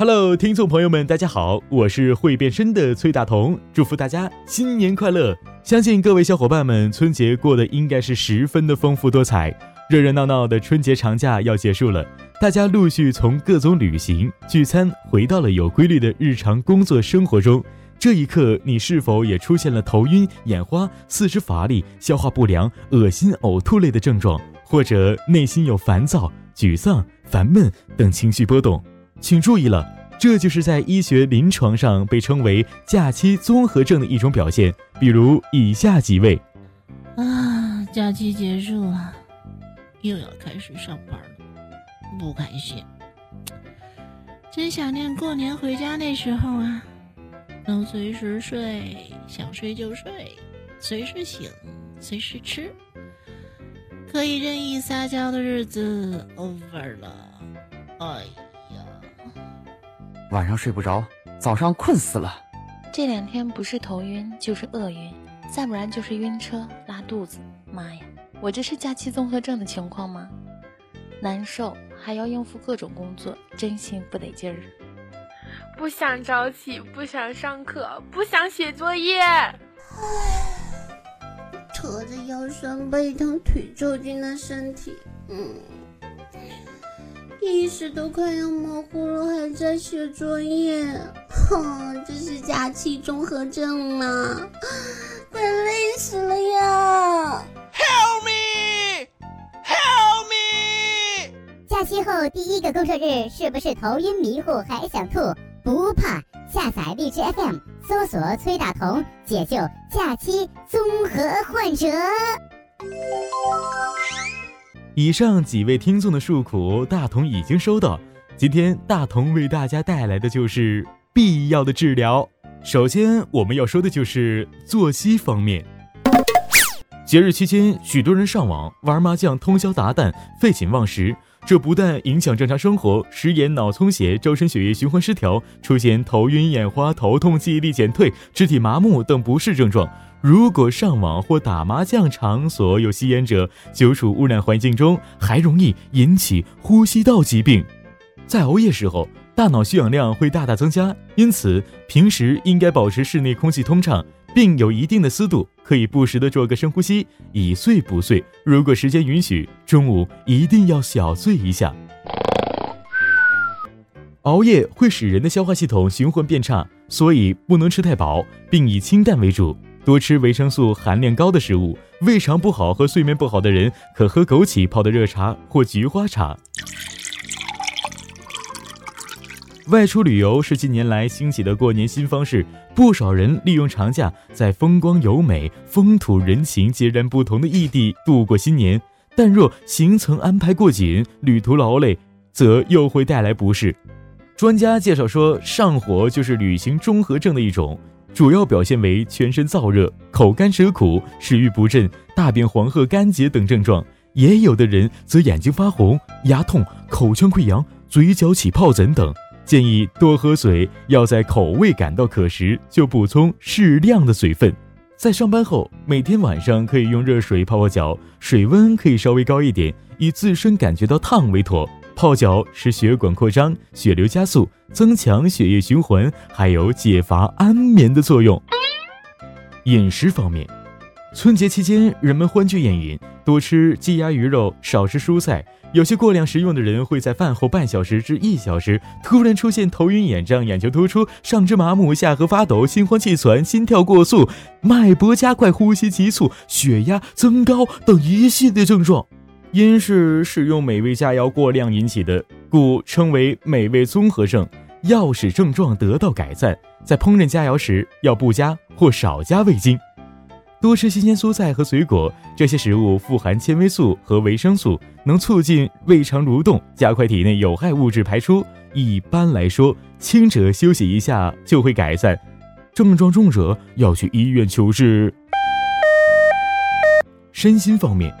Hello，听众朋友们，大家好，我是会变身的崔大同，祝福大家新年快乐！相信各位小伙伴们春节过得应该是十分的丰富多彩，热热闹闹的春节长假要结束了，大家陆续从各种旅行、聚餐回到了有规律的日常工作生活中。这一刻，你是否也出现了头晕、眼花、四肢乏力、消化不良、恶心、呕吐类的症状，或者内心有烦躁、沮丧、烦闷等情绪波动？请注意了，这就是在医学临床上被称为假期综合症的一种表现。比如以下几位：啊，假期结束了，又要开始上班了，不开心，真想念过年回家那时候啊。能随时睡，想睡就睡，随时醒，随时吃，可以任意撒娇的日子 over 了。哎，晚上睡不着，早上困死了。这两天不是头晕就是饿晕，再不然就是晕车、拉肚子。妈呀，我这是假期综合症的情况吗？难受，还要应付各种工作，真心不得劲儿。不想早起，不想上课，不想写作业。唉，扯着腰酸背疼、腿抽筋的身体，嗯，意识都快要模糊了，还在写作业。哼，这是假期综合症吗？快累死了呀！Help me！Help me！假期后第一个工作日，是不是头晕迷糊还想吐？不怕，下载荔枝 FM，搜索崔大同，解救假期综合患者。以上几位听众的诉苦，大同已经收到。今天大同为大家带来的就是必要的治疗。首先，我们要说的就是作息方面。节日期间，许多人上网玩麻将，通宵达旦，废寝忘食。这不但影响正常生活，食盐、脑充血、周身血液循环失调，出现头晕眼花、头痛、记忆力减退、肢体麻木等不适症状。如果上网或打麻将场所有吸烟者，久处污染环境中，还容易引起呼吸道疾病。在熬夜时候，大脑需氧量会大大增加，因此平时应该保持室内空气通畅。并有一定的思度，可以不时的做个深呼吸，以睡补睡。如果时间允许，中午一定要小睡一下。熬夜会使人的消化系统循环变差，所以不能吃太饱，并以清淡为主，多吃维生素含量高的食物。胃肠不好和睡眠不好的人，可喝枸杞泡的热茶或菊花茶。外出旅游是近年来兴起的过年新方式，不少人利用长假在风光优美、风土人情截然不同的异地度过新年。但若行程安排过紧，旅途劳累，则又会带来不适。专家介绍说，上火就是旅行综合症的一种，主要表现为全身燥热、口干舌苦、食欲不振、大便黄褐、干结等症状。也有的人则眼睛发红、牙痛、口腔溃疡、嘴角起疱疹等。建议多喝水，要在口味感到渴时就补充适量的水分。在上班后，每天晚上可以用热水泡泡脚，水温可以稍微高一点，以自身感觉到烫为妥。泡脚使血管扩张，血流加速，增强血液循环，还有解乏安眠的作用。饮食方面，春节期间人们欢聚宴饮，多吃鸡鸭鱼肉，少吃蔬菜。有些过量食用的人会在饭后半小时至一小时突然出现头晕眼胀、眼球突出、上肢麻木、下颌发抖、心慌气喘、心跳过速、脉搏加快、呼吸急促、血压增高等一系列症状，因是使用美味佳肴过量引起的，故称为美味综合症。要使症状得到改善，在烹饪佳肴时要不加或少加味精。多吃新鲜蔬菜和水果，这些食物富含纤维素和维生素，能促进胃肠蠕动，加快体内有害物质排出。一般来说，轻者休息一下就会改善，症状重者要去医院求治。身心方面。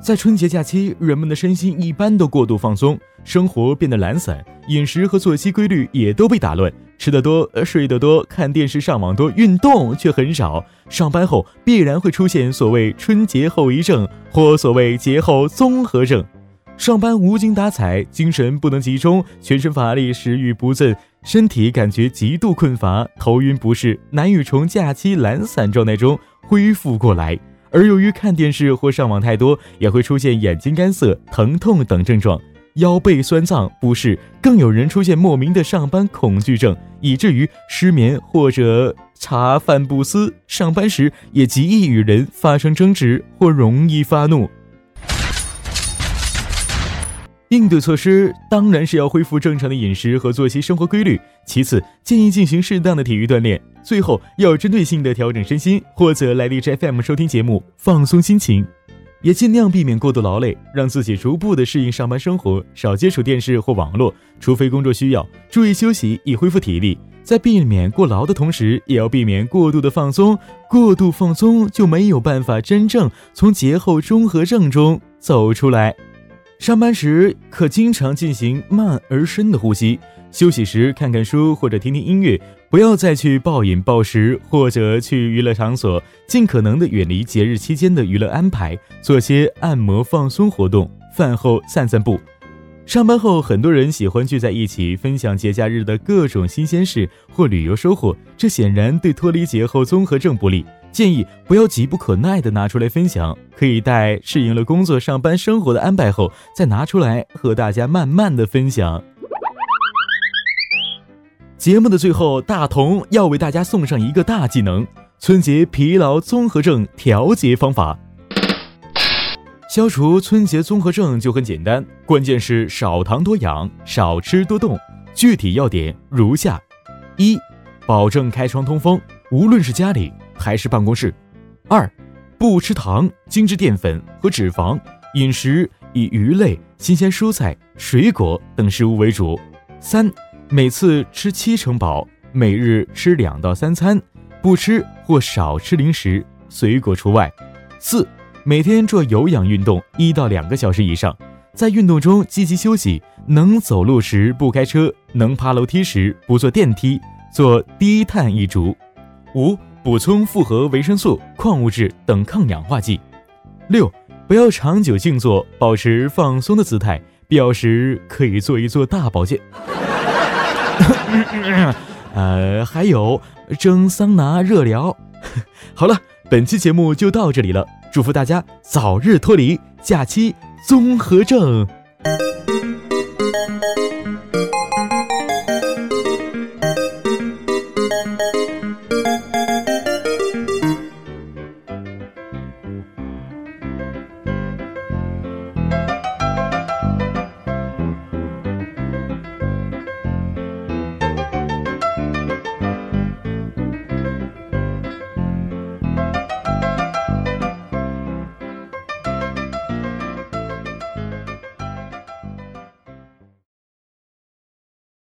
在春节假期，人们的身心一般都过度放松，生活变得懒散，饮食和作息规律也都被打乱，吃得多，睡得多，看电视、上网多，运动却很少。上班后必然会出现所谓春节后遗症，或所谓节后综合症。上班无精打采，精神不能集中，全身乏力，食欲不振，身体感觉极度困乏、头晕不适，难以从假期懒散状态中恢复过来。而由于看电视或上网太多，也会出现眼睛干涩、疼痛等症状，腰背酸胀不适，更有人出现莫名的上班恐惧症，以至于失眠或者茶饭不思，上班时也极易与人发生争执或容易发怒。应对措施当然是要恢复正常的饮食和作息生活规律，其次建议进行适当的体育锻炼，最后要针对性的调整身心，或者来荔枝 FM 收听节目放松心情，也尽量避免过度劳累，让自己逐步的适应上班生活，少接触电视或网络，除非工作需要，注意休息以恢复体力，在避免过劳的同时，也要避免过度的放松，过度放松就没有办法真正从节后综合症中走出来。上班时可经常进行慢而深的呼吸，休息时看看书或者听听音乐，不要再去暴饮暴食或者去娱乐场所，尽可能的远离节日期间的娱乐安排，做些按摩放松活动，饭后散散步。上班后，很多人喜欢聚在一起分享节假日的各种新鲜事或旅游收获，这显然对脱离节后综合症不利。建议不要急不可耐地拿出来分享，可以待适应了工作、上班、生活的安排后，再拿出来和大家慢慢的分享。节目的最后，大同要为大家送上一个大技能——春节疲劳综合症调节方法。消除春节综合症就很简单，关键是少糖多氧，少吃多动。具体要点如下：一、保证开窗通风，无论是家里。还是办公室。二，不吃糖、精致淀粉和脂肪，饮食以鱼类、新鲜蔬菜、水果等食物为主。三，每次吃七成饱，每日吃两到三餐，不吃或少吃零食，水果除外。四，每天做有氧运动一到两个小时以上，在运动中积极休息，能走路时不开车，能爬楼梯时不坐电梯，做低碳一族。五。补充复合维生素、矿物质等抗氧化剂。六，不要长久静坐，保持放松的姿态，必要时可以做一做大保健。呃，还有蒸桑拿、热疗。好了，本期节目就到这里了，祝福大家早日脱离假期综合症。